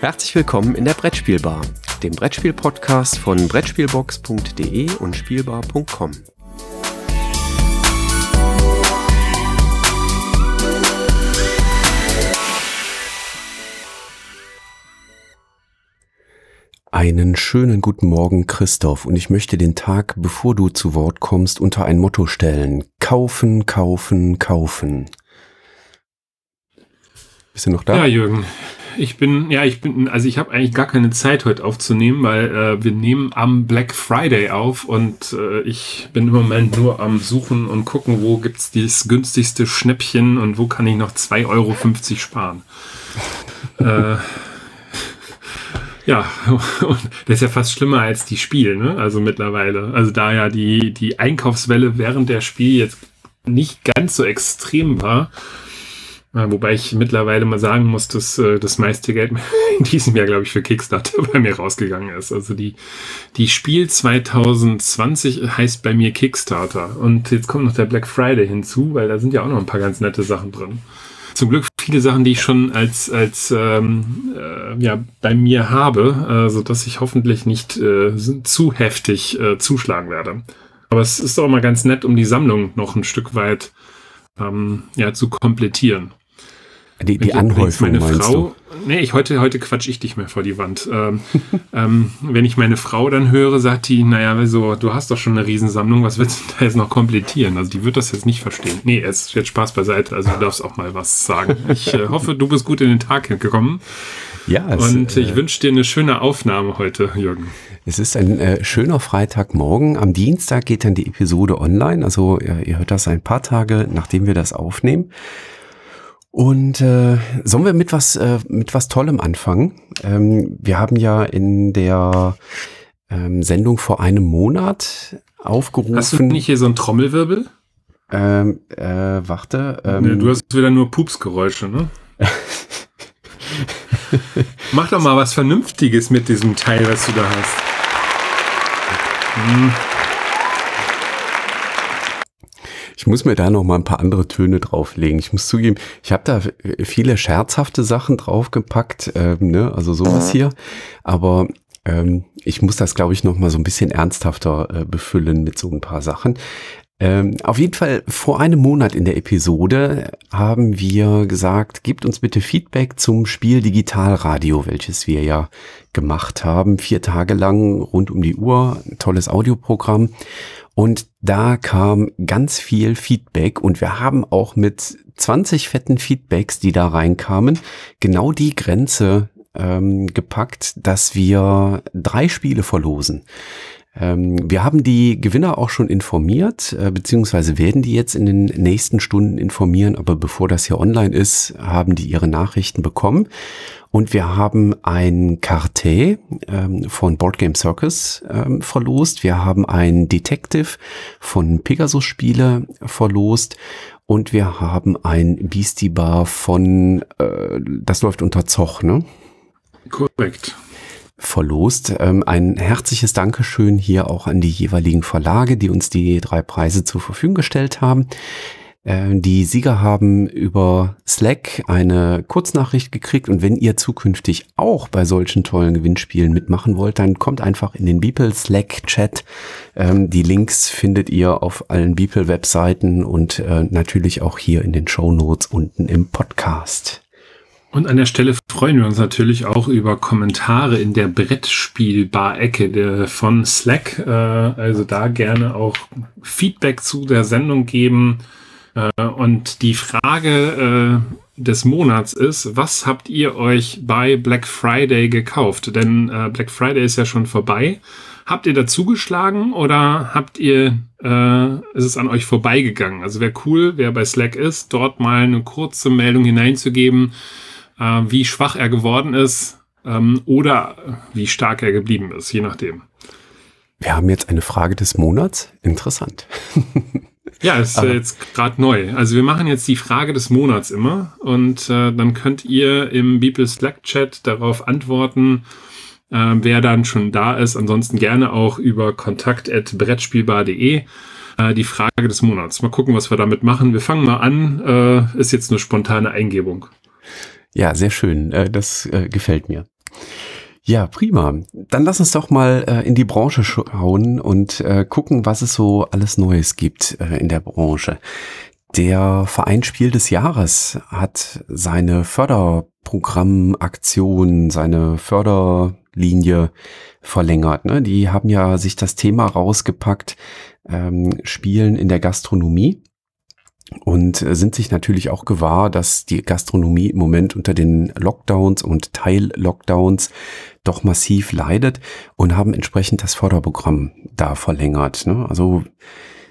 Herzlich willkommen in der Brettspielbar, dem Brettspiel-Podcast von Brettspielbox.de und Spielbar.com. Einen schönen guten Morgen, Christoph, und ich möchte den Tag, bevor du zu Wort kommst, unter ein Motto stellen. Kaufen, kaufen, kaufen. Bist du noch da? Ja, Jürgen. Ich bin, ja, ich bin, also ich habe eigentlich gar keine Zeit heute aufzunehmen, weil äh, wir nehmen am Black Friday auf und äh, ich bin im Moment nur am Suchen und gucken, wo gibt's das günstigste Schnäppchen und wo kann ich noch 2,50 Euro sparen. äh, ja, und das ist ja fast schlimmer als die Spiel, ne? Also mittlerweile. Also da ja die, die Einkaufswelle während der Spiel jetzt nicht ganz so extrem war. Wobei ich mittlerweile mal sagen muss, dass äh, das meiste Geld in diesem Jahr, glaube ich, für Kickstarter bei mir rausgegangen ist. Also die, die Spiel 2020 heißt bei mir Kickstarter. Und jetzt kommt noch der Black Friday hinzu, weil da sind ja auch noch ein paar ganz nette Sachen drin zum Glück viele Sachen, die ich schon als, als ähm, äh, ja, bei mir habe, äh, so dass ich hoffentlich nicht äh, zu heftig äh, zuschlagen werde. Aber es ist auch mal ganz nett, um die Sammlung noch ein Stück weit ähm, ja, zu komplettieren. Die, die Anhäufung meine Frau, du? Nee, ich heute, heute quatsch ich dich mehr vor die Wand. Ähm, ähm, wenn ich meine Frau dann höre, sagt die, naja, so, du hast doch schon eine Riesensammlung, was willst du da jetzt noch komplettieren? Also die wird das jetzt nicht verstehen. Nee, es jetzt Spaß beiseite, also du darfst auch mal was sagen. Ich äh, hoffe, du bist gut in den Tag gekommen. Ja. Es, Und ich äh, wünsche dir eine schöne Aufnahme heute, Jürgen. Es ist ein äh, schöner Freitagmorgen. Am Dienstag geht dann die Episode online. Also ihr, ihr hört das ein paar Tage, nachdem wir das aufnehmen. Und äh, sollen wir mit was äh, mit was Tollem anfangen? Ähm, wir haben ja in der ähm, Sendung vor einem Monat aufgerufen. Hast du nicht hier so ein Trommelwirbel? Ähm, äh, warte. Ähm, nee, du hast wieder nur Pupsgeräusche, ne? Mach doch mal was Vernünftiges mit diesem Teil, was du da hast. Hm. Ich muss mir da noch mal ein paar andere Töne drauflegen. Ich muss zugeben, ich habe da viele scherzhafte Sachen draufgepackt, ähm, ne? also sowas hier. Aber ähm, ich muss das, glaube ich, noch mal so ein bisschen ernsthafter äh, befüllen mit so ein paar Sachen. Ähm, auf jeden Fall vor einem Monat in der Episode haben wir gesagt, gebt uns bitte Feedback zum Spiel Digitalradio, welches wir ja gemacht haben. Vier Tage lang rund um die Uhr, tolles Audioprogramm. Und da kam ganz viel Feedback und wir haben auch mit 20 fetten Feedbacks, die da reinkamen, genau die Grenze ähm, gepackt, dass wir drei Spiele verlosen. Ähm, wir haben die Gewinner auch schon informiert, äh, beziehungsweise werden die jetzt in den nächsten Stunden informieren, aber bevor das hier online ist, haben die ihre Nachrichten bekommen. Und wir haben ein Kartee ähm, von Board Game Circus ähm, verlost. Wir haben ein Detective von Pegasus Spiele verlost. Und wir haben ein Beastie Bar von, äh, das läuft unter Zoch, ne? Korrekt verlost. Ähm, ein herzliches Dankeschön hier auch an die jeweiligen Verlage, die uns die drei Preise zur Verfügung gestellt haben. Äh, die Sieger haben über Slack eine Kurznachricht gekriegt und wenn ihr zukünftig auch bei solchen tollen Gewinnspielen mitmachen wollt, dann kommt einfach in den Beeple Slack Chat. Ähm, die Links findet ihr auf allen Beeple Webseiten und äh, natürlich auch hier in den Show Notes unten im Podcast. Und an der Stelle freuen wir uns natürlich auch über Kommentare in der Brettspielbar-Ecke von Slack. Äh, also da gerne auch Feedback zu der Sendung geben äh, und die Frage äh, des Monats ist, was habt ihr euch bei Black Friday gekauft? Denn Black Friday ist ja schon vorbei. Habt ihr dazugeschlagen oder habt ihr, äh, ist es an euch vorbeigegangen? Also wäre cool, wer bei Slack ist, dort mal eine kurze Meldung hineinzugeben, äh, wie schwach er geworden ist ähm, oder wie stark er geblieben ist, je nachdem. Wir haben jetzt eine Frage des Monats. Interessant. Ja, ist äh, jetzt gerade neu. Also wir machen jetzt die Frage des Monats immer und äh, dann könnt ihr im Beeple Slack Chat darauf antworten, äh, wer dann schon da ist. Ansonsten gerne auch über kontakt.brettspielbar.de. äh, die Frage des Monats. Mal gucken, was wir damit machen. Wir fangen mal an. Äh, ist jetzt eine spontane Eingebung. Ja, sehr schön. Äh, das äh, gefällt mir. Ja, prima. Dann lass uns doch mal äh, in die Branche schauen und gucken, was es so alles Neues gibt in der Branche. Der Verein Spiel des Jahres hat seine Förderprogrammaktion, seine Förderlinie verlängert. Ne? Die haben ja sich das Thema rausgepackt, ähm, Spielen in der Gastronomie und sind sich natürlich auch gewahr, dass die Gastronomie im Moment unter den Lockdowns und Teil-Lockdowns doch massiv leidet und haben entsprechend das Förderprogramm da verlängert. Ne? Also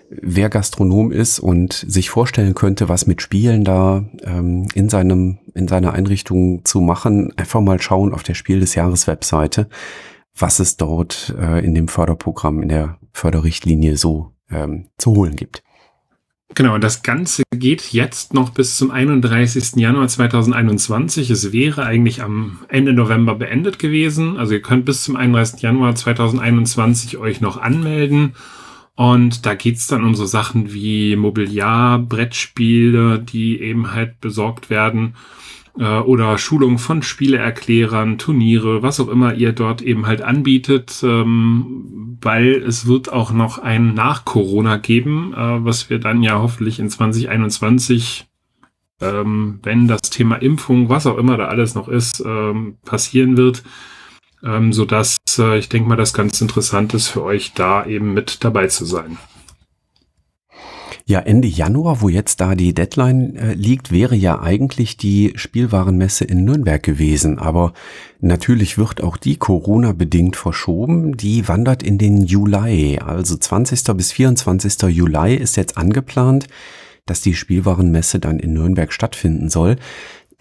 wer Gastronom ist und sich vorstellen könnte, was mit Spielen da ähm, in seinem in seiner Einrichtung zu machen, einfach mal schauen auf der Spiel des Jahres Webseite, was es dort äh, in dem Förderprogramm in der Förderrichtlinie so ähm, zu holen gibt. Genau, das Ganze geht jetzt noch bis zum 31. Januar 2021. Es wäre eigentlich am Ende November beendet gewesen. Also ihr könnt bis zum 31. Januar 2021 euch noch anmelden. Und da geht's dann um so Sachen wie Mobiliar, Brettspiele, die eben halt besorgt werden äh, oder Schulung von Spieleerklärern, Turniere, was auch immer ihr dort eben halt anbietet, ähm, weil es wird auch noch ein Nach-Corona geben, äh, was wir dann ja hoffentlich in 2021 ähm, wenn das Thema Impfung, was auch immer da alles noch ist, ähm, passieren wird, ähm, so dass äh, ich denke mal, das ganz interessant ist für euch da eben mit dabei zu sein. Ja, Ende Januar, wo jetzt da die Deadline äh, liegt, wäre ja eigentlich die Spielwarenmesse in Nürnberg gewesen. Aber natürlich wird auch die Corona-bedingt verschoben. Die wandert in den Juli. Also 20. bis 24. Juli ist jetzt angeplant, dass die Spielwarenmesse dann in Nürnberg stattfinden soll.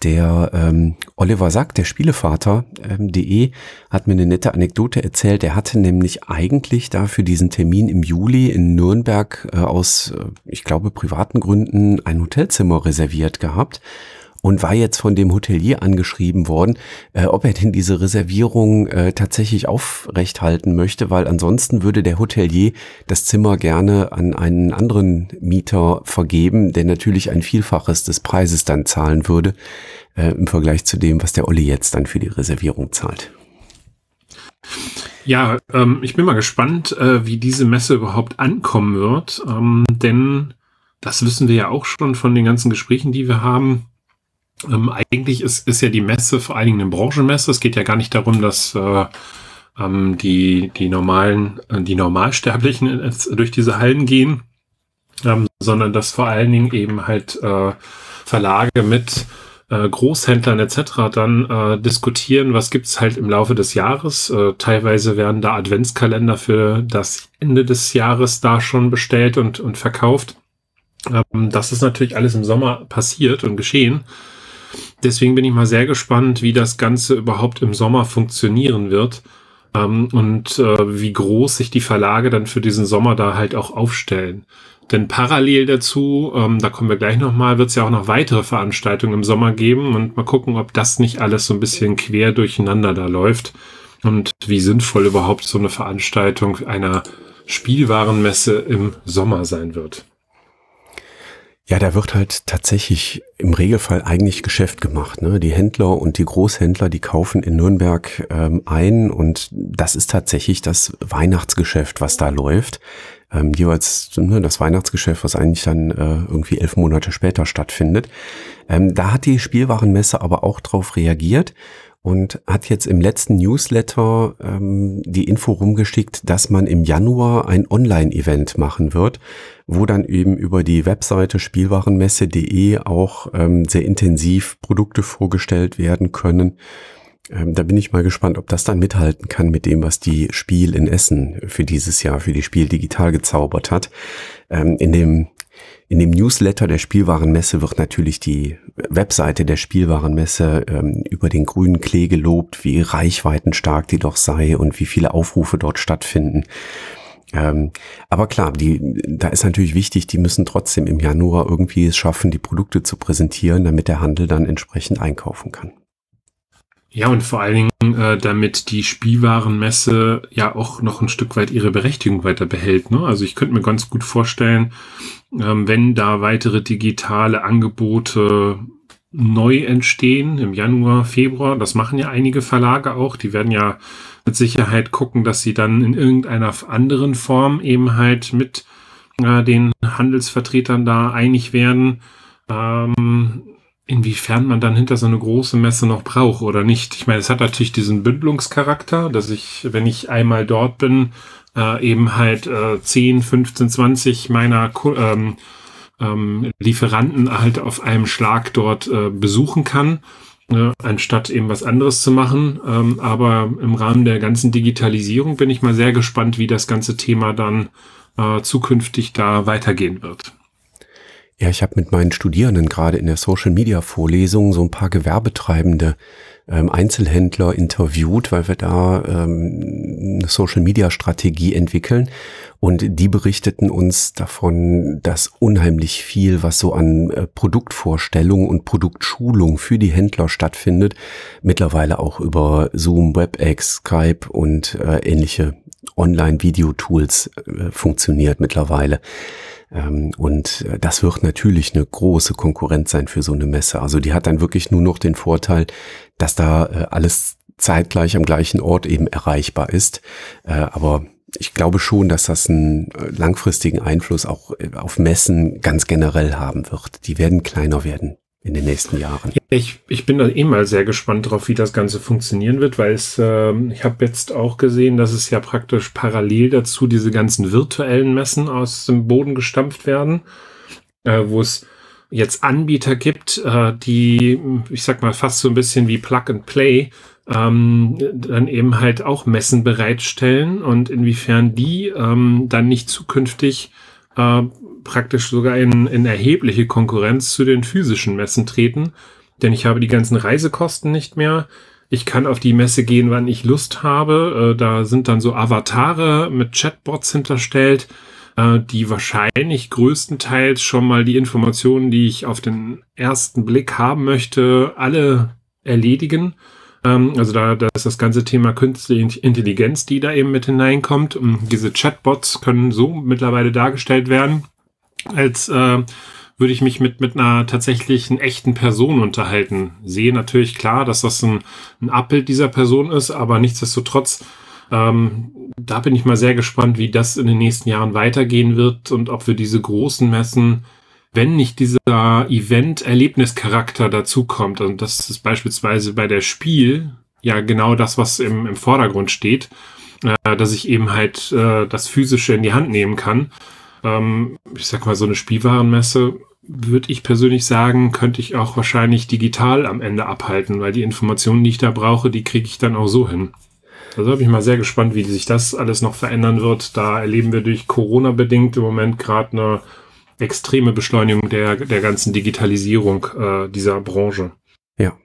Der ähm, Oliver Sack, der Spielevater.de, ähm, hat mir eine nette Anekdote erzählt. Er hatte nämlich eigentlich da für diesen Termin im Juli in Nürnberg äh, aus, äh, ich glaube, privaten Gründen ein Hotelzimmer reserviert gehabt und war jetzt von dem Hotelier angeschrieben worden, äh, ob er denn diese Reservierung äh, tatsächlich aufrechthalten möchte, weil ansonsten würde der Hotelier das Zimmer gerne an einen anderen Mieter vergeben, der natürlich ein Vielfaches des Preises dann zahlen würde äh, im Vergleich zu dem, was der Olli jetzt dann für die Reservierung zahlt. Ja, ähm, ich bin mal gespannt, äh, wie diese Messe überhaupt ankommen wird, ähm, denn das wissen wir ja auch schon von den ganzen Gesprächen, die wir haben ähm, eigentlich ist, ist ja die Messe vor allen Dingen eine Branchenmesse. Es geht ja gar nicht darum, dass äh, ähm, die, die normalen, äh, die Normalsterblichen durch diese Hallen gehen, ähm, sondern dass vor allen Dingen eben halt äh, Verlage mit äh, Großhändlern etc. dann äh, diskutieren, was gibt's halt im Laufe des Jahres. Äh, teilweise werden da Adventskalender für das Ende des Jahres da schon bestellt und, und verkauft. Ähm, das ist natürlich alles im Sommer passiert und geschehen. Deswegen bin ich mal sehr gespannt, wie das Ganze überhaupt im Sommer funktionieren wird ähm, und äh, wie groß sich die Verlage dann für diesen Sommer da halt auch aufstellen. Denn parallel dazu, ähm, da kommen wir gleich nochmal, wird es ja auch noch weitere Veranstaltungen im Sommer geben und mal gucken, ob das nicht alles so ein bisschen quer durcheinander da läuft und wie sinnvoll überhaupt so eine Veranstaltung einer Spielwarenmesse im Sommer sein wird. Ja, da wird halt tatsächlich im Regelfall eigentlich Geschäft gemacht. Ne? Die Händler und die Großhändler, die kaufen in Nürnberg ähm, ein und das ist tatsächlich das Weihnachtsgeschäft, was da läuft. Ähm, jeweils ne, das Weihnachtsgeschäft, was eigentlich dann äh, irgendwie elf Monate später stattfindet. Ähm, da hat die Spielwarenmesse aber auch drauf reagiert und hat jetzt im letzten Newsletter ähm, die Info rumgeschickt, dass man im Januar ein Online-Event machen wird, wo dann eben über die Webseite spielwarenmesse.de auch ähm, sehr intensiv Produkte vorgestellt werden können. Ähm, da bin ich mal gespannt, ob das dann mithalten kann mit dem, was die Spiel in Essen für dieses Jahr, für die Spiel digital gezaubert hat. Ähm, in dem in dem Newsletter der Spielwarenmesse wird natürlich die Webseite der Spielwarenmesse ähm, über den grünen Klee gelobt, wie reichweitenstark die doch sei und wie viele Aufrufe dort stattfinden. Ähm, aber klar, die, da ist natürlich wichtig, die müssen trotzdem im Januar irgendwie es schaffen, die Produkte zu präsentieren, damit der Handel dann entsprechend einkaufen kann. Ja, und vor allen Dingen, äh, damit die Spielwarenmesse ja auch noch ein Stück weit ihre Berechtigung weiter behält. Ne? Also ich könnte mir ganz gut vorstellen, ähm, wenn da weitere digitale Angebote neu entstehen im Januar, Februar, das machen ja einige Verlage auch, die werden ja mit Sicherheit gucken, dass sie dann in irgendeiner anderen Form eben halt mit äh, den Handelsvertretern da einig werden. Ähm, inwiefern man dann hinter so eine große Messe noch braucht oder nicht. Ich meine, es hat natürlich diesen Bündelungscharakter, dass ich, wenn ich einmal dort bin, äh, eben halt äh, 10, 15, 20 meiner ähm, ähm, Lieferanten halt auf einem Schlag dort äh, besuchen kann, äh, anstatt eben was anderes zu machen. Ähm, aber im Rahmen der ganzen Digitalisierung bin ich mal sehr gespannt, wie das ganze Thema dann äh, zukünftig da weitergehen wird. Ja, ich habe mit meinen Studierenden gerade in der Social Media Vorlesung so ein paar Gewerbetreibende ähm, Einzelhändler interviewt, weil wir da ähm, eine Social Media Strategie entwickeln. Und die berichteten uns davon, dass unheimlich viel, was so an äh, Produktvorstellung und Produktschulung für die Händler stattfindet, mittlerweile auch über Zoom, WebEx, Skype und äh, ähnliche Online-Video-Tools äh, funktioniert mittlerweile. Ähm, und äh, das wird natürlich eine große Konkurrenz sein für so eine Messe. Also die hat dann wirklich nur noch den Vorteil, dass da äh, alles zeitgleich am gleichen Ort eben erreichbar ist. Äh, aber ich glaube schon, dass das einen langfristigen Einfluss auch auf Messen ganz generell haben wird. Die werden kleiner werden in den nächsten Jahren. Ich, ich bin da eh mal sehr gespannt drauf, wie das Ganze funktionieren wird, weil es, äh, ich habe jetzt auch gesehen, dass es ja praktisch parallel dazu diese ganzen virtuellen Messen aus dem Boden gestampft werden, äh, wo es jetzt Anbieter gibt, äh, die, ich sag mal, fast so ein bisschen wie Plug and Play, ähm, dann eben halt auch Messen bereitstellen und inwiefern die ähm, dann nicht zukünftig äh, praktisch sogar in, in erhebliche Konkurrenz zu den physischen Messen treten, denn ich habe die ganzen Reisekosten nicht mehr. Ich kann auf die Messe gehen, wann ich Lust habe. Äh, da sind dann so Avatare mit Chatbots hinterstellt, äh, die wahrscheinlich größtenteils schon mal die Informationen, die ich auf den ersten Blick haben möchte, alle erledigen. Ähm, also da, da ist das ganze Thema künstliche Intelligenz, die da eben mit hineinkommt. Und diese Chatbots können so mittlerweile dargestellt werden, als äh, würde ich mich mit, mit einer tatsächlichen echten Person unterhalten. Sehe natürlich klar, dass das ein, ein Abbild dieser Person ist, aber nichtsdestotrotz, ähm, da bin ich mal sehr gespannt, wie das in den nächsten Jahren weitergehen wird und ob wir diese großen Messen, wenn nicht dieser Event-Erlebnischarakter dazukommt, und das ist beispielsweise bei der Spiel ja genau das, was im, im Vordergrund steht, äh, dass ich eben halt äh, das Physische in die Hand nehmen kann ähm, ich sag mal, so eine Spielwarenmesse würde ich persönlich sagen, könnte ich auch wahrscheinlich digital am Ende abhalten, weil die Informationen, die ich da brauche, die kriege ich dann auch so hin. Also bin ich mal sehr gespannt, wie sich das alles noch verändern wird. Da erleben wir durch Corona bedingt im Moment gerade eine extreme Beschleunigung der, der ganzen Digitalisierung äh, dieser Branche. Ja.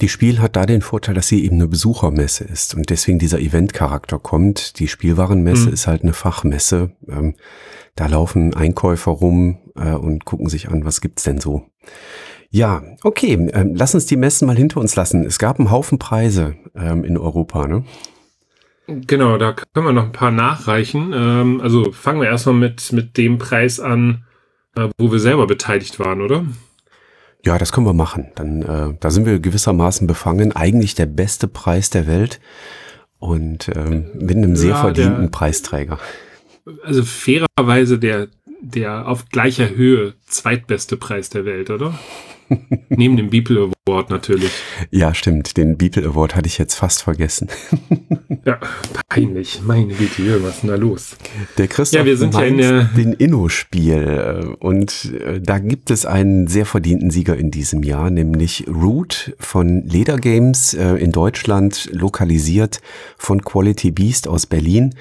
Die Spiel hat da den Vorteil, dass sie eben eine Besuchermesse ist und deswegen dieser Eventcharakter kommt. Die Spielwarenmesse mhm. ist halt eine Fachmesse. Ähm, da laufen Einkäufer rum äh, und gucken sich an, was gibt's denn so. Ja, okay, ähm, lass uns die Messen mal hinter uns lassen. Es gab einen Haufen Preise ähm, in Europa, ne? Genau, da können wir noch ein paar nachreichen. Ähm, also fangen wir erstmal mit, mit dem Preis an, äh, wo wir selber beteiligt waren, oder? Ja, das können wir machen. Dann, äh, da sind wir gewissermaßen befangen. Eigentlich der beste Preis der Welt und ähm, mit einem sehr ja, verdienten der, Preisträger also fairerweise der, der auf gleicher Höhe zweitbeste Preis der Welt, oder? Neben dem Beeple Award natürlich. Ja, stimmt. Den Beeple Award hatte ich jetzt fast vergessen. ja, peinlich. Meine Güte, was ist denn da los? Der Christoph ja, wir sind ja in der den Inno-Spiel. Und äh, da gibt es einen sehr verdienten Sieger in diesem Jahr, nämlich Root von Leder Games äh, in Deutschland, lokalisiert von Quality Beast aus Berlin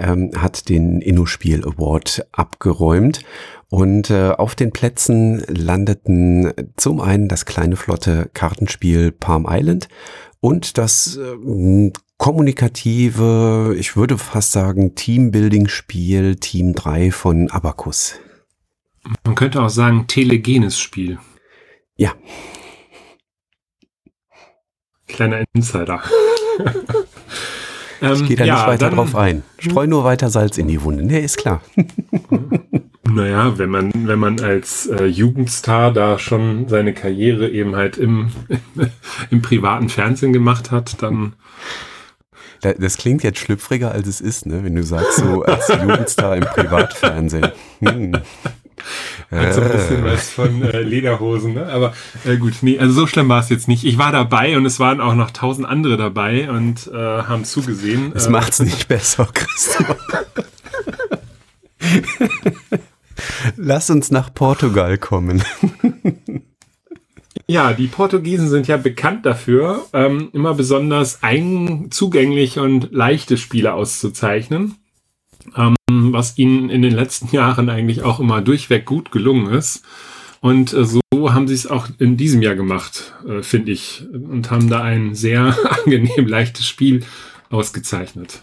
ähm, hat den Inno-Spiel Award abgeräumt. Und äh, auf den Plätzen landeten zum einen das kleine flotte Kartenspiel Palm Island und das äh, kommunikative, ich würde fast sagen, Teambuilding-Spiel Team 3 von Abacus. Man könnte auch sagen, telegenes Spiel. Ja. Kleiner Insider. ich gehe da ja, nicht weiter dann, drauf ein. Streu nur weiter Salz in die Wunde. Nee, ist klar. Naja, wenn man, wenn man als äh, Jugendstar da schon seine Karriere eben halt im, im privaten Fernsehen gemacht hat, dann. Das klingt jetzt schlüpfriger, als es ist, ne? wenn du sagst, so als Jugendstar im Privatfernsehen. Hm. Hat so ein bisschen was von äh, Lederhosen, ne? Aber äh, gut, nee, also so schlimm war es jetzt nicht. Ich war dabei und es waren auch noch tausend andere dabei und äh, haben zugesehen. Das äh, macht's nicht besser, Christoph. Lass uns nach Portugal kommen. Ja, die Portugiesen sind ja bekannt dafür, ähm, immer besonders zugänglich und leichte Spiele auszuzeichnen, ähm, was ihnen in den letzten Jahren eigentlich auch immer durchweg gut gelungen ist. Und äh, so haben sie es auch in diesem Jahr gemacht, äh, finde ich, und haben da ein sehr angenehm leichtes Spiel ausgezeichnet.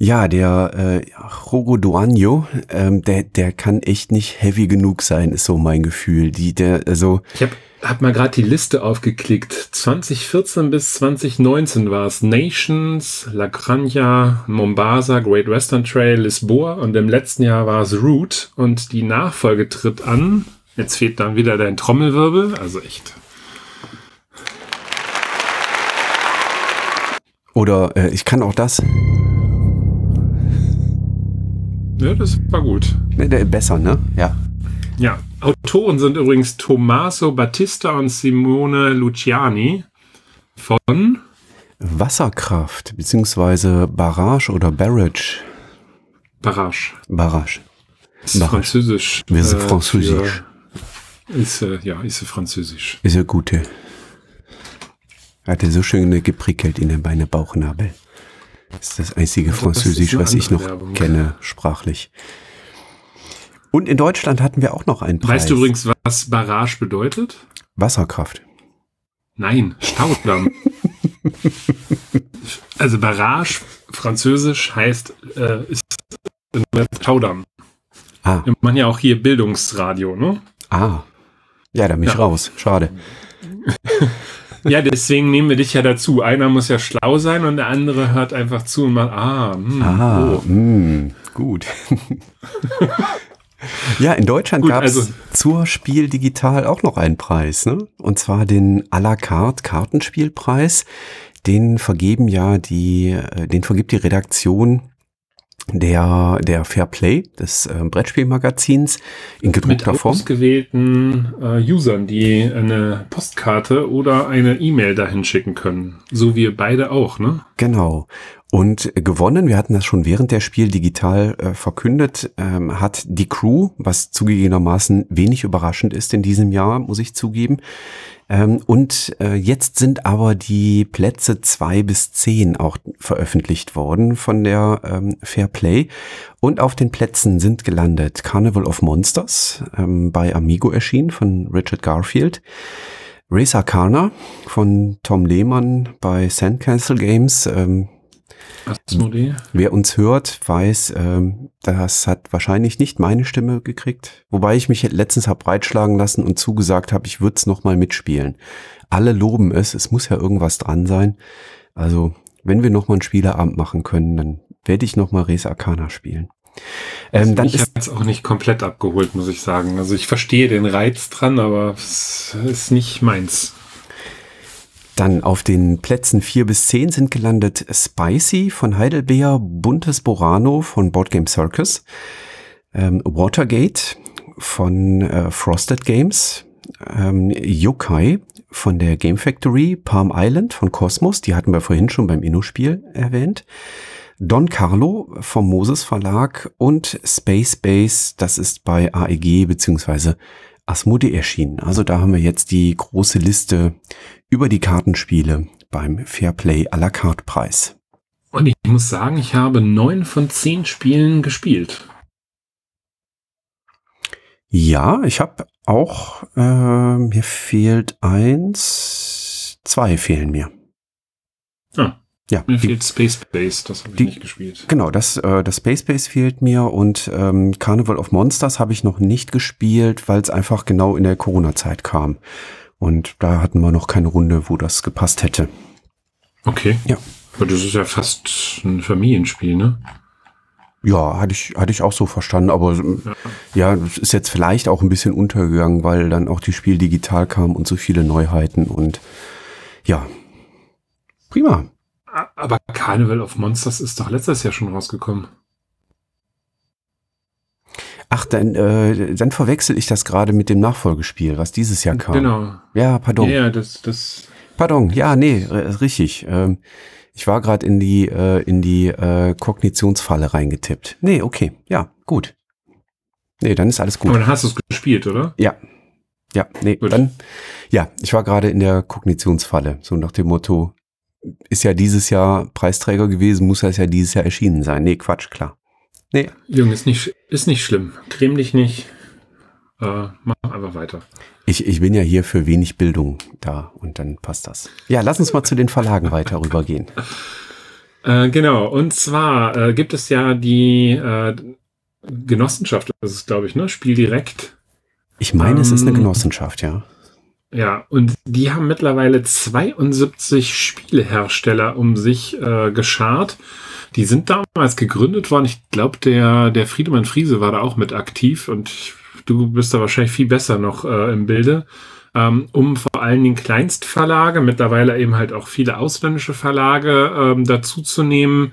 Ja, der äh, Rogo Duanio, ähm, der, der kann echt nicht heavy genug sein, ist so mein Gefühl. Die, der, also ich habe hab mal gerade die Liste aufgeklickt. 2014 bis 2019 war es Nations, La Granja, Mombasa, Great Western Trail, Lisboa und im letzten Jahr war es Route und die Nachfolge tritt an. Jetzt fehlt dann wieder dein Trommelwirbel, also echt. Oder äh, ich kann auch das. Ja, das war gut. Besser, ne? Ja. Ja. Autoren sind übrigens Tommaso Battista und Simone Luciani von Wasserkraft, beziehungsweise Barrage oder Barrage. Barrage. Barrage. Ist Barrage. Französisch. Wir sind äh, Französisch. Ist, äh, ja, ist Französisch. Ist ja gute. Hatte so schön geprickelt in den Beine Bauchnabel. Das ist das einzige also, Französisch, was ich noch Werbung. kenne, sprachlich. Und in Deutschland hatten wir auch noch einen Preis. Weißt du übrigens, was Barrage bedeutet? Wasserkraft. Nein, Staudamm. also Barrage, französisch heißt, äh, ist Staudamm. Ah. Wir machen ja auch hier Bildungsradio, ne? Ah. Ja, da bin ich ja. raus. Schade. Ja, deswegen nehmen wir dich ja dazu. Einer muss ja schlau sein und der andere hört einfach zu und macht, ah, mh, hm, ah, oh. mh, hm, gut. ja, in Deutschland gab es also, zur Spiel Digital auch noch einen Preis, ne? Und zwar den à la carte Kartenspielpreis. Den vergeben ja die, äh, den vergibt die Redaktion der, der Fair Play des äh, Brettspielmagazins in gedruckter Mit Form. Mit ausgewählten äh, Usern, die eine Postkarte oder eine E-Mail dahin schicken können. So wie beide auch, ne? Genau. Und gewonnen, wir hatten das schon während der Spiel digital äh, verkündet, ähm, hat die Crew, was zugegebenermaßen wenig überraschend ist in diesem Jahr, muss ich zugeben. Ähm, und äh, jetzt sind aber die Plätze zwei bis zehn auch veröffentlicht worden von der ähm, Fair Play. Und auf den Plätzen sind gelandet Carnival of Monsters, ähm, bei Amigo erschienen von Richard Garfield. Race Arcana von Tom Lehmann bei Sandcastle Games, ähm, Asmodee. Wer uns hört, weiß, ähm, das hat wahrscheinlich nicht meine Stimme gekriegt. Wobei ich mich letztens habe breitschlagen lassen und zugesagt habe, ich würde es nochmal mitspielen. Alle loben es, es muss ja irgendwas dran sein. Also, wenn wir nochmal einen Spieleabend machen können, dann werde ich nochmal Res Arcana spielen. Ähm, also dann ich habe es auch nicht komplett abgeholt, muss ich sagen. Also ich verstehe den Reiz dran, aber es ist nicht meins. Dann auf den Plätzen 4 bis 10 sind gelandet Spicy von Heidelbeer, Buntes Borano von Boardgame Circus, ähm, Watergate von äh, Frosted Games, ähm, Yokai von der Game Factory, Palm Island von Cosmos, die hatten wir vorhin schon beim Inno-Spiel erwähnt, Don Carlo vom Moses Verlag und Space Base, das ist bei AEG beziehungsweise Asmodee erschienen. Also da haben wir jetzt die große Liste über die Kartenspiele beim Fairplay à la carte Preis. Und ich muss sagen, ich habe neun von zehn Spielen gespielt. Ja, ich habe auch, äh, mir fehlt eins, zwei fehlen mir. Ah, ja, mir fehlt Space Base, das habe ich die, nicht gespielt. Genau, das, äh, das Space Base fehlt mir und ähm, Carnival of Monsters habe ich noch nicht gespielt, weil es einfach genau in der Corona-Zeit kam. Und da hatten wir noch keine Runde, wo das gepasst hätte. Okay. Ja. Aber das ist ja fast ein Familienspiel, ne? Ja, hatte ich, hatte ich auch so verstanden, aber ja. ja, das ist jetzt vielleicht auch ein bisschen untergegangen, weil dann auch die Spiel digital kam und so viele Neuheiten und ja. Prima. Aber Carnival of Monsters ist doch letztes Jahr schon rausgekommen. Ach, dann, äh, dann verwechsel ich das gerade mit dem Nachfolgespiel, was dieses Jahr kam. Genau. Ja, pardon. Ja, das, das. Pardon, ja, nee, richtig. Ähm, ich war gerade in die, äh, in die äh, Kognitionsfalle reingetippt. Nee, okay, ja, gut. Nee, dann ist alles gut. Aber dann hast du es gespielt, oder? Ja. Ja, nee, gut. dann, ja, ich war gerade in der Kognitionsfalle. So nach dem Motto, ist ja dieses Jahr Preisträger gewesen, muss das ja dieses Jahr erschienen sein. Nee, Quatsch, klar. Nee. Junge, ist nicht, ist nicht schlimm. Creme dich nicht. Äh, mach einfach weiter. Ich, ich bin ja hier für wenig Bildung da und dann passt das. Ja, lass uns mal zu den Verlagen weiter rübergehen. Äh, genau, und zwar äh, gibt es ja die äh, Genossenschaft, das ist glaube ich, ne? Spiel direkt. Ich meine, ähm, es ist eine ähm, Genossenschaft, ja. Ja, und die haben mittlerweile 72 Spielehersteller um sich äh, geschart. Die sind damals gegründet worden. Ich glaube, der, der Friedemann Friese war da auch mit aktiv und du bist da wahrscheinlich viel besser noch äh, im Bilde. Ähm, um vor allen Dingen Kleinstverlage, mittlerweile eben halt auch viele ausländische Verlage ähm, dazu zu nehmen,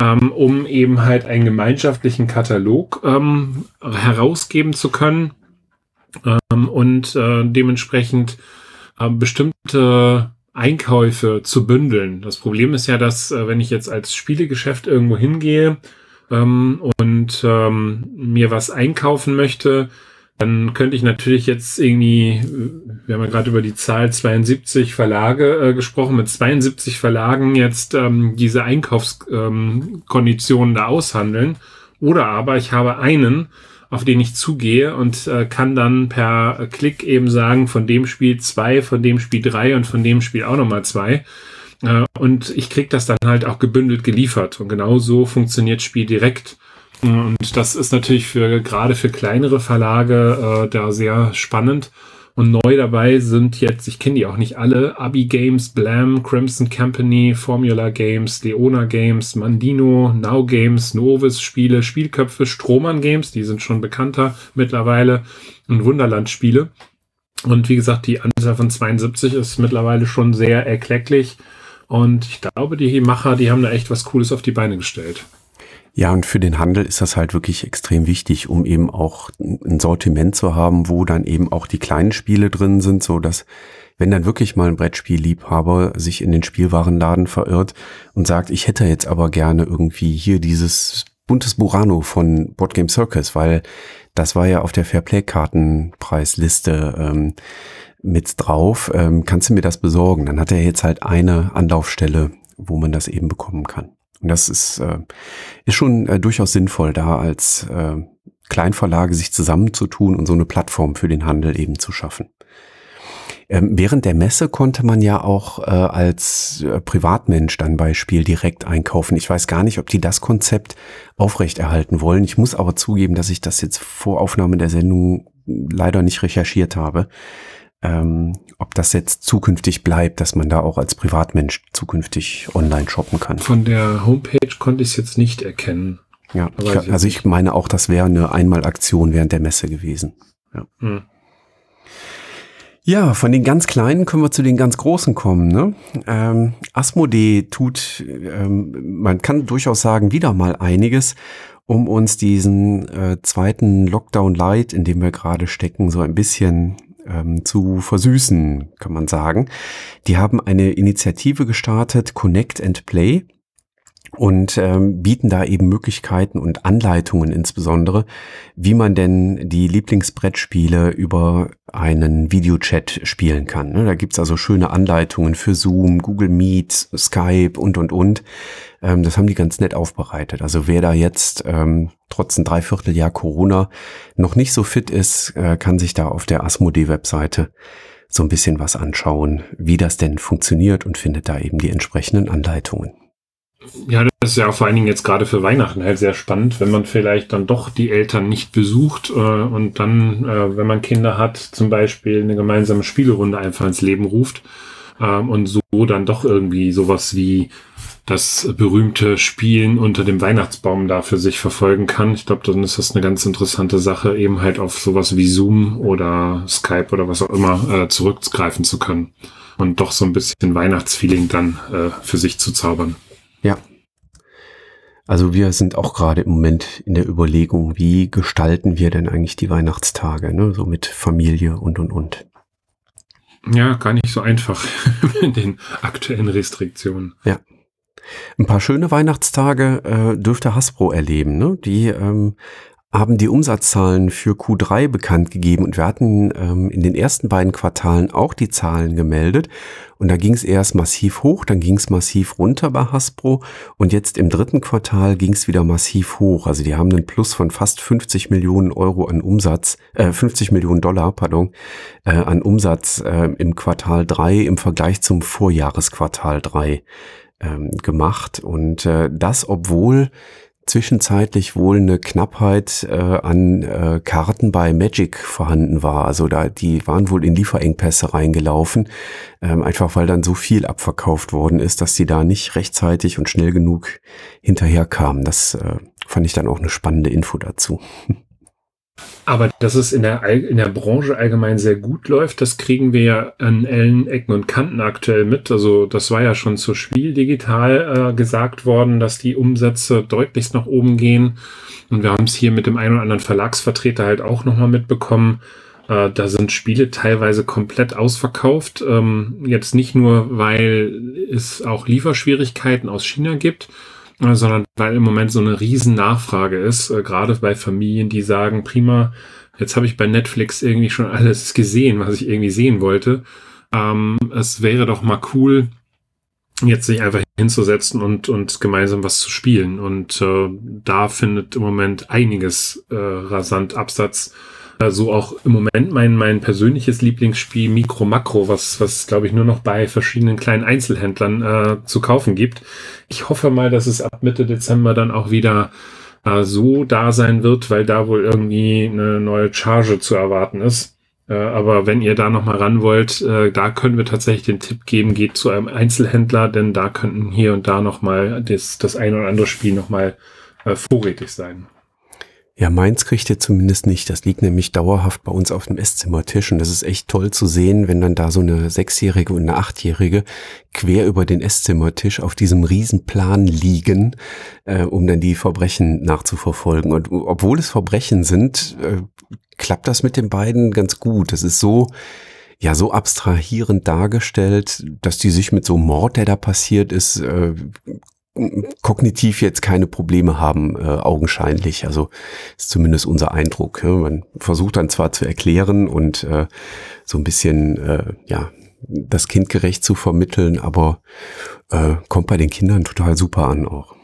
ähm, um eben halt einen gemeinschaftlichen Katalog ähm, herausgeben zu können ähm, und äh, dementsprechend äh, bestimmte Einkäufe zu bündeln. Das Problem ist ja, dass äh, wenn ich jetzt als Spielegeschäft irgendwo hingehe ähm, und ähm, mir was einkaufen möchte, dann könnte ich natürlich jetzt irgendwie, wir haben ja gerade über die Zahl 72 Verlage äh, gesprochen, mit 72 Verlagen jetzt ähm, diese Einkaufskonditionen ähm, da aushandeln. Oder aber ich habe einen, auf den ich zugehe und äh, kann dann per Klick eben sagen, von dem Spiel zwei, von dem Spiel drei und von dem Spiel auch nochmal zwei. Äh, und ich krieg das dann halt auch gebündelt geliefert. Und genau so funktioniert Spiel direkt. Und das ist natürlich für gerade für kleinere Verlage äh, da sehr spannend. Und neu dabei sind jetzt, ich kenne die auch nicht alle, Abi Games, Blam, Crimson Company, Formula Games, Leona Games, Mandino, Now Games, Novus Spiele, Spielköpfe, Strohmann Games, die sind schon bekannter mittlerweile, und Wunderland Spiele. Und wie gesagt, die Anzahl von 72 ist mittlerweile schon sehr erklecklich. Und ich glaube, die Macher, die haben da echt was Cooles auf die Beine gestellt. Ja, und für den Handel ist das halt wirklich extrem wichtig, um eben auch ein Sortiment zu haben, wo dann eben auch die kleinen Spiele drin sind, so dass wenn dann wirklich mal ein Brettspielliebhaber sich in den Spielwarenladen verirrt und sagt, ich hätte jetzt aber gerne irgendwie hier dieses buntes Burano von Board Game Circus, weil das war ja auf der Fairplay-Kartenpreisliste ähm, mit drauf. Ähm, kannst du mir das besorgen? Dann hat er jetzt halt eine Anlaufstelle, wo man das eben bekommen kann. Und das ist, äh, ist schon äh, durchaus sinnvoll, da als äh, Kleinverlage sich zusammenzutun und so eine Plattform für den Handel eben zu schaffen. Ähm, während der Messe konnte man ja auch äh, als äh, Privatmensch dann bei Spiel direkt einkaufen. Ich weiß gar nicht, ob die das Konzept aufrechterhalten wollen. Ich muss aber zugeben, dass ich das jetzt vor Aufnahme der Sendung leider nicht recherchiert habe ähm, ob das jetzt zukünftig bleibt, dass man da auch als Privatmensch zukünftig online shoppen kann. Von der Homepage konnte ich es jetzt nicht erkennen. Ja, ich, also ich meine auch, das wäre eine Einmalaktion während der Messe gewesen. Ja. Hm. Ja, von den ganz Kleinen können wir zu den ganz Großen kommen. Ne? Ähm, Asmodee tut, ähm, man kann durchaus sagen, wieder mal einiges, um uns diesen äh, zweiten Lockdown Light, in dem wir gerade stecken, so ein bisschen ähm, zu versüßen, kann man sagen. Die haben eine Initiative gestartet, Connect and Play und ähm, bieten da eben Möglichkeiten und Anleitungen insbesondere, wie man denn die Lieblingsbrettspiele über einen Videochat spielen kann. Ne? Da gibt's also schöne Anleitungen für Zoom, Google Meet, Skype und, und, und. Ähm, das haben die ganz nett aufbereitet. Also wer da jetzt ähm, trotz ein Dreivierteljahr Corona noch nicht so fit ist, äh, kann sich da auf der Asmodee-Webseite so ein bisschen was anschauen, wie das denn funktioniert und findet da eben die entsprechenden Anleitungen. Ja, das ist ja auch vor allen Dingen jetzt gerade für Weihnachten halt sehr spannend, wenn man vielleicht dann doch die Eltern nicht besucht äh, und dann, äh, wenn man Kinder hat, zum Beispiel eine gemeinsame Spielerunde einfach ins Leben ruft ähm, und so dann doch irgendwie sowas wie das berühmte Spielen unter dem Weihnachtsbaum da für sich verfolgen kann. Ich glaube, dann ist das eine ganz interessante Sache, eben halt auf sowas wie Zoom oder Skype oder was auch immer äh, zurückgreifen zu können und doch so ein bisschen Weihnachtsfeeling dann äh, für sich zu zaubern. Ja. Also wir sind auch gerade im Moment in der Überlegung, wie gestalten wir denn eigentlich die Weihnachtstage, ne? so mit Familie und und und. Ja, gar nicht so einfach mit den aktuellen Restriktionen. Ja. Ein paar schöne Weihnachtstage äh, dürfte Hasbro erleben. Ne? Die ähm, haben die Umsatzzahlen für Q3 bekannt gegeben und wir hatten ähm, in den ersten beiden Quartalen auch die Zahlen gemeldet und da ging es erst massiv hoch, dann ging es massiv runter bei Hasbro und jetzt im dritten Quartal ging es wieder massiv hoch. Also die haben einen Plus von fast 50 Millionen Euro an Umsatz, äh, 50 Millionen Dollar, pardon, äh, an Umsatz äh, im Quartal 3 im Vergleich zum Vorjahresquartal 3 ähm, gemacht und äh, das obwohl zwischenzeitlich wohl eine Knappheit äh, an äh, Karten bei Magic vorhanden war. Also da die waren wohl in Lieferengpässe reingelaufen, ähm, einfach weil dann so viel abverkauft worden ist, dass sie da nicht rechtzeitig und schnell genug hinterherkamen. Das äh, fand ich dann auch eine spannende Info dazu. Aber dass es in der, in der Branche allgemein sehr gut läuft, das kriegen wir ja an allen Ecken und Kanten aktuell mit. Also das war ja schon zu Spiel digital äh, gesagt worden, dass die Umsätze deutlichst nach oben gehen. Und wir haben es hier mit dem einen oder anderen Verlagsvertreter halt auch nochmal mitbekommen. Äh, da sind Spiele teilweise komplett ausverkauft. Ähm, jetzt nicht nur, weil es auch Lieferschwierigkeiten aus China gibt, sondern weil im Moment so eine riesen Nachfrage ist, äh, gerade bei Familien, die sagen, prima, jetzt habe ich bei Netflix irgendwie schon alles gesehen, was ich irgendwie sehen wollte. Ähm, es wäre doch mal cool, jetzt sich einfach hinzusetzen und, und gemeinsam was zu spielen. Und äh, da findet im Moment einiges äh, rasant Absatz so auch im Moment mein, mein persönliches Lieblingsspiel Mikro Makro, was, was glaube ich nur noch bei verschiedenen kleinen Einzelhändlern äh, zu kaufen gibt. Ich hoffe mal, dass es ab Mitte Dezember dann auch wieder äh, so da sein wird, weil da wohl irgendwie eine neue Charge zu erwarten ist. Äh, aber wenn ihr da noch mal ran wollt, äh, da können wir tatsächlich den Tipp geben, geht zu einem Einzelhändler, denn da könnten hier und da noch mal das, das ein oder andere Spiel noch mal äh, vorrätig sein. Ja, meins kriegt ihr zumindest nicht. Das liegt nämlich dauerhaft bei uns auf dem Esszimmertisch und das ist echt toll zu sehen, wenn dann da so eine Sechsjährige und eine Achtjährige quer über den Esszimmertisch auf diesem Riesenplan liegen, äh, um dann die Verbrechen nachzuverfolgen. Und obwohl es Verbrechen sind, äh, klappt das mit den beiden ganz gut. Das ist so, ja so abstrahierend dargestellt, dass die sich mit so einem Mord, der da passiert ist, äh, kognitiv jetzt keine Probleme haben, äh, augenscheinlich. Also ist zumindest unser Eindruck. Ja. Man versucht dann zwar zu erklären und äh, so ein bisschen, äh, ja, das kindgerecht zu vermitteln, aber äh, kommt bei den Kindern total super an auch.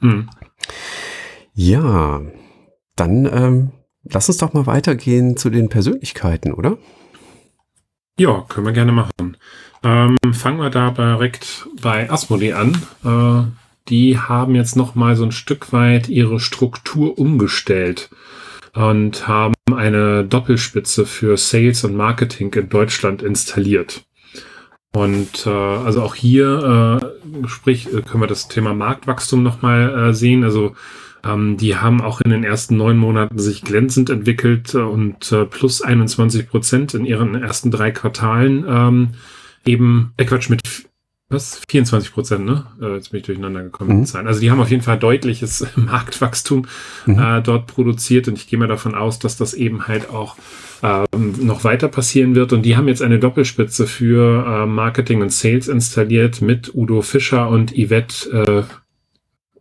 Mhm. Ja, dann ähm, lass uns doch mal weitergehen zu den Persönlichkeiten, oder? Ja, können wir gerne machen. Ähm, fangen wir da direkt bei Asmodee an. Äh, die haben jetzt noch mal so ein Stück weit ihre Struktur umgestellt und haben eine Doppelspitze für Sales und Marketing in Deutschland installiert. Und äh, also auch hier, äh, sprich, äh, können wir das Thema Marktwachstum nochmal äh, sehen. Also ähm, die haben auch in den ersten neun Monaten sich glänzend entwickelt und äh, plus 21 Prozent in ihren ersten drei Quartalen. Ähm, eben, äh Quatsch, mit was? 24 Prozent, ne? Äh, jetzt bin ich durcheinander gekommen mit mhm. Zahlen. Also die haben auf jeden Fall deutliches Marktwachstum mhm. äh, dort produziert und ich gehe mal davon aus, dass das eben halt auch ähm, noch weiter passieren wird. Und die haben jetzt eine Doppelspitze für äh, Marketing und Sales installiert mit Udo Fischer und Yvette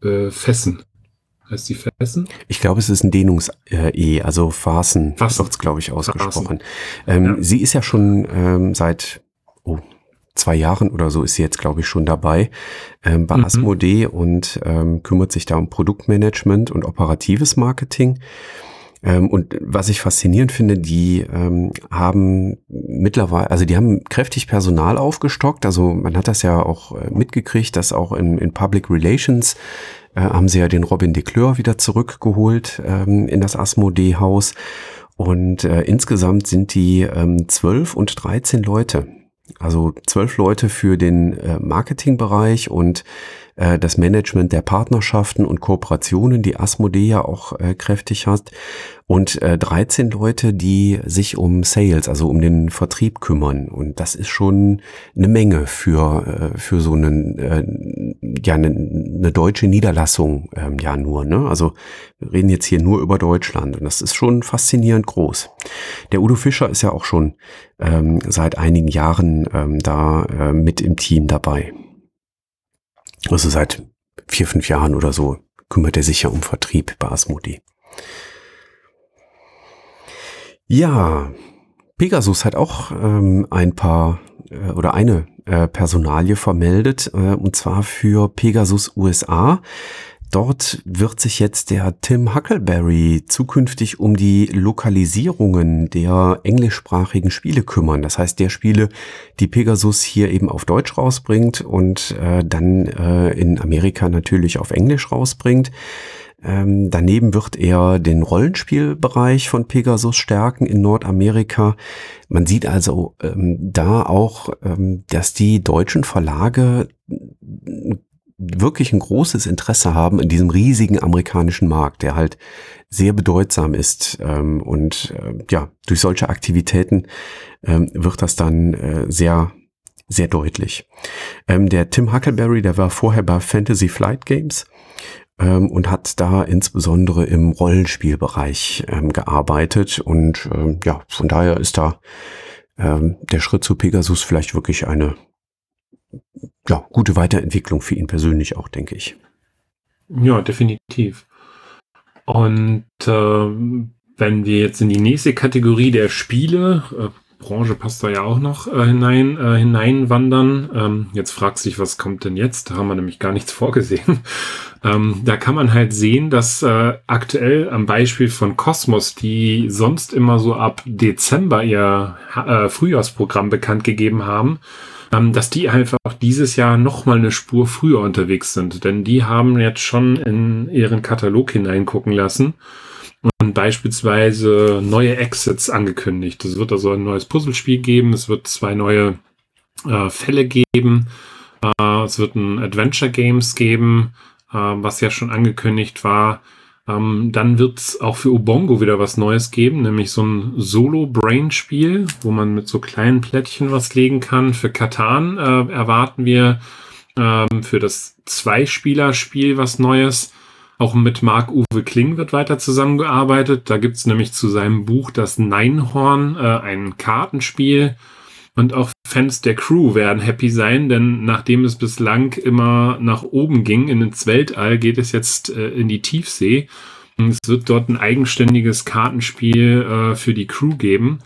äh, äh, Fessen. Heißt die Fessen? Ich glaube, es ist ein Dehnungs-E, also Fasen, Fasen. wird glaube ich, ausgesprochen. Ähm, ja. Sie ist ja schon ähm, seit, oh, zwei Jahren oder so ist sie jetzt, glaube ich, schon dabei ähm, bei mhm. Asmodee und ähm, kümmert sich da um Produktmanagement und operatives Marketing. Ähm, und was ich faszinierend finde, die ähm, haben mittlerweile, also die haben kräftig Personal aufgestockt. Also man hat das ja auch äh, mitgekriegt, dass auch in, in Public Relations äh, haben sie ja den Robin de Decleur wieder zurückgeholt ähm, in das Asmodee-Haus. Und äh, insgesamt sind die ähm, 12 und 13 Leute. Also zwölf Leute für den äh, Marketingbereich und äh, das Management der Partnerschaften und Kooperationen, die Asmodee ja auch äh, kräftig hat und äh, 13 Leute, die sich um Sales, also um den Vertrieb kümmern. Und das ist schon eine Menge für, äh, für so einen, äh, ja, eine, eine deutsche Niederlassung ähm, ja nur. Ne? Also wir reden jetzt hier nur über Deutschland und das ist schon faszinierend groß. Der Udo Fischer ist ja auch schon ähm, seit einigen Jahren ähm, da äh, mit im Team dabei. Also seit vier, fünf Jahren oder so kümmert er sich ja um Vertrieb bei Asmodi. Ja, Pegasus hat auch ähm, ein paar äh, oder eine äh, Personalie vermeldet, äh, und zwar für Pegasus USA. Dort wird sich jetzt der Tim Huckleberry zukünftig um die Lokalisierungen der englischsprachigen Spiele kümmern. Das heißt, der Spiele, die Pegasus hier eben auf Deutsch rausbringt und äh, dann äh, in Amerika natürlich auf Englisch rausbringt. Ähm, daneben wird er den Rollenspielbereich von Pegasus stärken in Nordamerika. Man sieht also ähm, da auch, ähm, dass die deutschen Verlage wirklich ein großes Interesse haben in diesem riesigen amerikanischen Markt, der halt sehr bedeutsam ist. Ähm, und äh, ja, durch solche Aktivitäten ähm, wird das dann äh, sehr, sehr deutlich. Ähm, der Tim Huckleberry, der war vorher bei Fantasy Flight Games ähm, und hat da insbesondere im Rollenspielbereich ähm, gearbeitet. Und ähm, ja, von daher ist da ähm, der Schritt zu Pegasus vielleicht wirklich eine ja, gute Weiterentwicklung für ihn persönlich auch, denke ich. Ja, definitiv. Und äh, wenn wir jetzt in die nächste Kategorie der Spiele, äh, Branche passt da ja auch noch äh, hinein, äh, hineinwandern. Ähm, jetzt fragst du dich, was kommt denn jetzt? Da haben wir nämlich gar nichts vorgesehen. ähm, da kann man halt sehen, dass äh, aktuell am Beispiel von Cosmos, die sonst immer so ab Dezember ihr äh, Frühjahrsprogramm bekannt gegeben haben, dass die einfach dieses Jahr noch mal eine Spur früher unterwegs sind. Denn die haben jetzt schon in ihren Katalog hineingucken lassen und beispielsweise neue Exits angekündigt. Es wird also ein neues Puzzlespiel geben, es wird zwei neue äh, Fälle geben, äh, es wird ein Adventure Games geben, äh, was ja schon angekündigt war. Ähm, dann wird es auch für Ubongo wieder was Neues geben, nämlich so ein Solo-Brain-Spiel, wo man mit so kleinen Plättchen was legen kann. Für Katan äh, erwarten wir ähm, für das Zwei-Spieler-Spiel was Neues. Auch mit Marc-Uwe Kling wird weiter zusammengearbeitet. Da gibt's nämlich zu seinem Buch Das Neinhorn, äh, ein Kartenspiel. Und auch Fans der Crew werden happy sein, denn nachdem es bislang immer nach oben ging, in ins Weltall, geht es jetzt äh, in die Tiefsee. Und es wird dort ein eigenständiges Kartenspiel äh, für die Crew geben.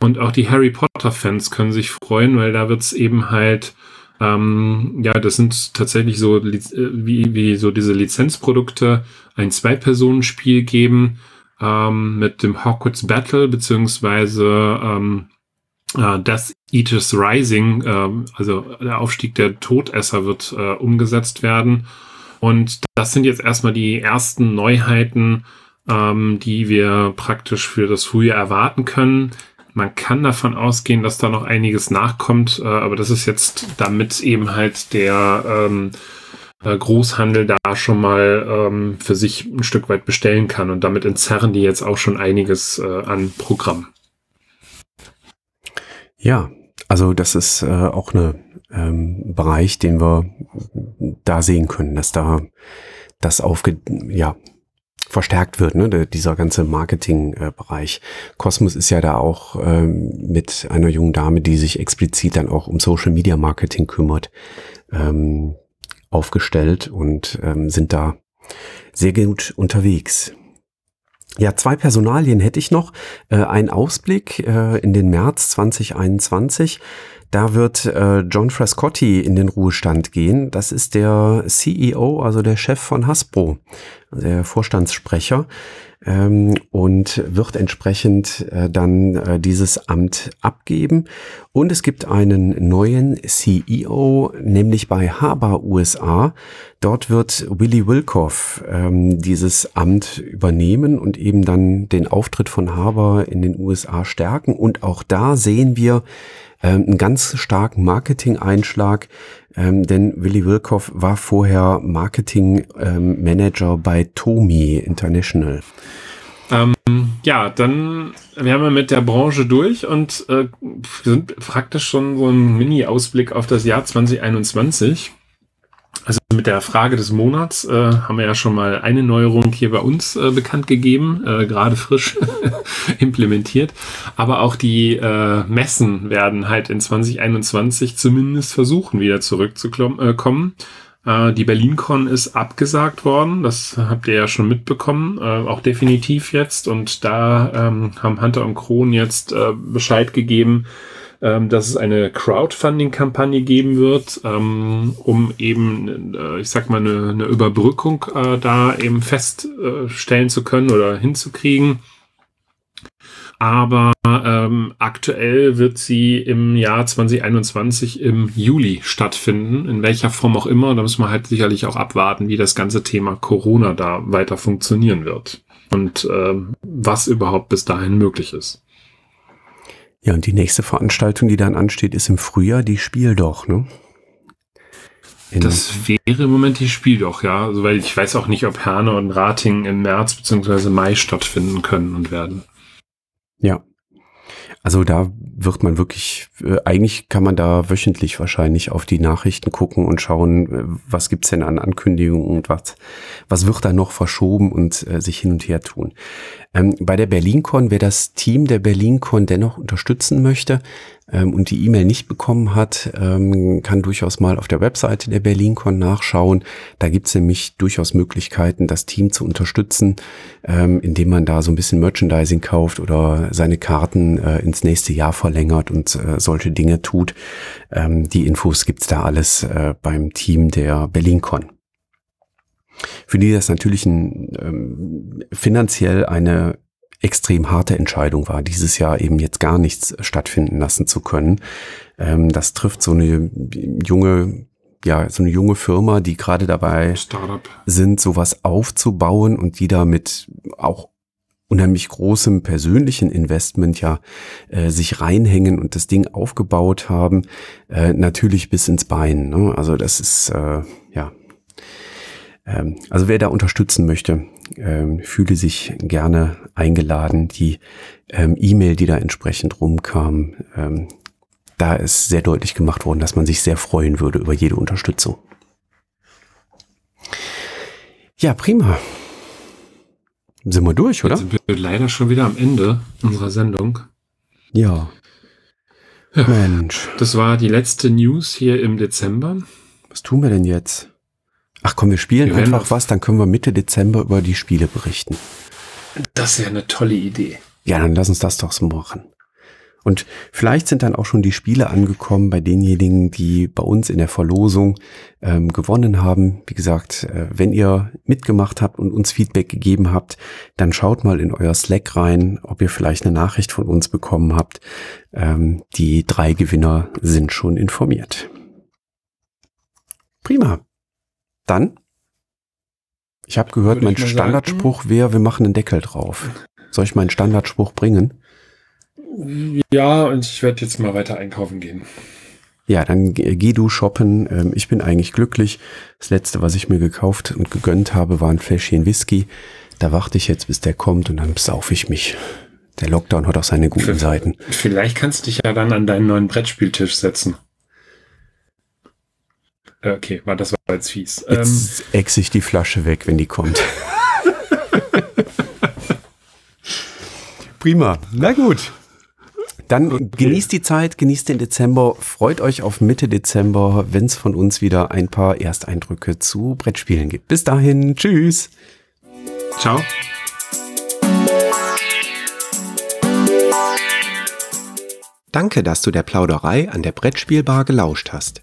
Und auch die Harry Potter-Fans können sich freuen, weil da wird's eben halt ähm, ja, das sind tatsächlich so äh, wie, wie so diese Lizenzprodukte ein Zwei-Personen-Spiel geben ähm, mit dem Hogwarts Battle beziehungsweise ähm, äh, Death Eaters Rising, äh, also der Aufstieg der Todesser wird äh, umgesetzt werden. Und das sind jetzt erstmal die ersten Neuheiten, ähm, die wir praktisch für das Frühjahr erwarten können. Man kann davon ausgehen, dass da noch einiges nachkommt, äh, aber das ist jetzt damit eben halt der ähm, äh, Großhandel da schon mal ähm, für sich ein Stück weit bestellen kann und damit entzerren die jetzt auch schon einiges äh, an Programm. Ja, also das ist äh, auch ein ähm, Bereich, den wir da sehen können, dass da das aufge ja verstärkt wird, ne, dieser ganze Marketingbereich. Äh, Cosmos ist ja da auch ähm, mit einer jungen Dame, die sich explizit dann auch um Social Media Marketing kümmert, ähm, aufgestellt und ähm, sind da sehr gut unterwegs. Ja, zwei Personalien hätte ich noch. Äh, ein Ausblick äh, in den März 2021. Da wird äh, John Frascotti in den Ruhestand gehen. Das ist der CEO, also der Chef von Hasbro, der Vorstandssprecher ähm, und wird entsprechend äh, dann äh, dieses Amt abgeben. Und es gibt einen neuen CEO, nämlich bei Haber USA. Dort wird Willy Wilkoff ähm, dieses Amt übernehmen und eben dann den Auftritt von Haber in den USA stärken. Und auch da sehen wir, ähm, einen ganz starken Marketing-Einschlag, ähm, denn Willy Wilkoff war vorher Marketing-Manager ähm, bei Tomi International. Ähm, ja, dann wären wir mit der Branche durch und äh, sind praktisch schon so ein Mini-Ausblick auf das Jahr 2021. Also mit der Frage des Monats äh, haben wir ja schon mal eine Neuerung hier bei uns äh, bekannt gegeben, äh, gerade frisch implementiert. Aber auch die äh, Messen werden halt in 2021 zumindest versuchen, wieder zurückzukommen. Äh, die BerlinCon ist abgesagt worden, das habt ihr ja schon mitbekommen, äh, auch definitiv jetzt. Und da ähm, haben Hunter und Kron jetzt äh, Bescheid gegeben, ähm, dass es eine Crowdfunding-Kampagne geben wird, ähm, um eben, äh, ich sag mal, eine, eine Überbrückung äh, da eben feststellen zu können oder hinzukriegen. Aber ähm, aktuell wird sie im Jahr 2021 im Juli stattfinden, in welcher Form auch immer. Da muss man halt sicherlich auch abwarten, wie das ganze Thema Corona da weiter funktionieren wird und ähm, was überhaupt bis dahin möglich ist. Ja, und die nächste Veranstaltung, die dann ansteht, ist im Frühjahr die Spiel doch, ne? In das wäre im Moment die Spiel doch, ja. Also, weil ich weiß auch nicht, ob Herne und Rating im März bzw. Mai stattfinden können und werden. Ja. Also da wird man wirklich, äh, eigentlich kann man da wöchentlich wahrscheinlich auf die Nachrichten gucken und schauen, äh, was gibt's denn an Ankündigungen und was, was wird da noch verschoben und äh, sich hin und her tun. Ähm, bei der BerlinCon, wer das Team der BerlinCon dennoch unterstützen möchte ähm, und die E-Mail nicht bekommen hat, ähm, kann durchaus mal auf der Webseite der BerlinCon nachschauen. Da gibt's nämlich durchaus Möglichkeiten, das Team zu unterstützen, ähm, indem man da so ein bisschen Merchandising kauft oder seine Karten äh, ins nächste Jahr verlängert und äh, solche Dinge tut. Die Infos gibt's da alles äh, beim Team der BerlinCon für die das natürlich ein, ähm, finanziell eine extrem harte Entscheidung war, dieses Jahr eben jetzt gar nichts stattfinden lassen zu können. Ähm, das trifft so eine junge, ja, so eine junge Firma, die gerade dabei Startup. sind, sowas aufzubauen und die damit auch unheimlich großem persönlichen Investment ja äh, sich reinhängen und das Ding aufgebaut haben, äh, natürlich bis ins Bein. Ne? Also das ist äh, ja ähm, also wer da unterstützen möchte, ähm, fühle sich gerne eingeladen. Die ähm, E-Mail, die da entsprechend rumkam, ähm, da ist sehr deutlich gemacht worden, dass man sich sehr freuen würde über jede Unterstützung. Ja, prima. Sind wir durch, oder? Jetzt sind wir leider schon wieder am Ende unserer Sendung. Ja. ja. Mensch. Das war die letzte News hier im Dezember. Was tun wir denn jetzt? Ach komm, wir spielen wir einfach was, dann können wir Mitte Dezember über die Spiele berichten. Das ist ja eine tolle Idee. Ja, dann lass uns das doch so machen. Und vielleicht sind dann auch schon die Spiele angekommen bei denjenigen, die bei uns in der Verlosung ähm, gewonnen haben. Wie gesagt, äh, wenn ihr mitgemacht habt und uns Feedback gegeben habt, dann schaut mal in euer Slack rein, ob ihr vielleicht eine Nachricht von uns bekommen habt. Ähm, die drei Gewinner sind schon informiert. Prima. Dann? Ich habe gehört, Würde mein Standardspruch wäre, wir machen einen Deckel drauf. Soll ich meinen Standardspruch bringen? Ja, und ich werde jetzt mal weiter einkaufen gehen. Ja, dann geh du shoppen. Ähm, ich bin eigentlich glücklich. Das letzte, was ich mir gekauft und gegönnt habe, war ein Fläschchen Whisky. Da warte ich jetzt, bis der kommt und dann saufe ich mich. Der Lockdown hat auch seine guten Seiten. Vielleicht kannst du dich ja dann an deinen neuen Brettspieltisch setzen. Äh, okay, war das war jetzt fies. Jetzt ähm, ex ich die Flasche weg, wenn die kommt. Prima. Na gut. Dann okay. genießt die Zeit, genießt den Dezember, freut euch auf Mitte Dezember, wenn es von uns wieder ein paar Ersteindrücke zu Brettspielen gibt. Bis dahin, tschüss. Ciao. Danke, dass du der Plauderei an der Brettspielbar gelauscht hast.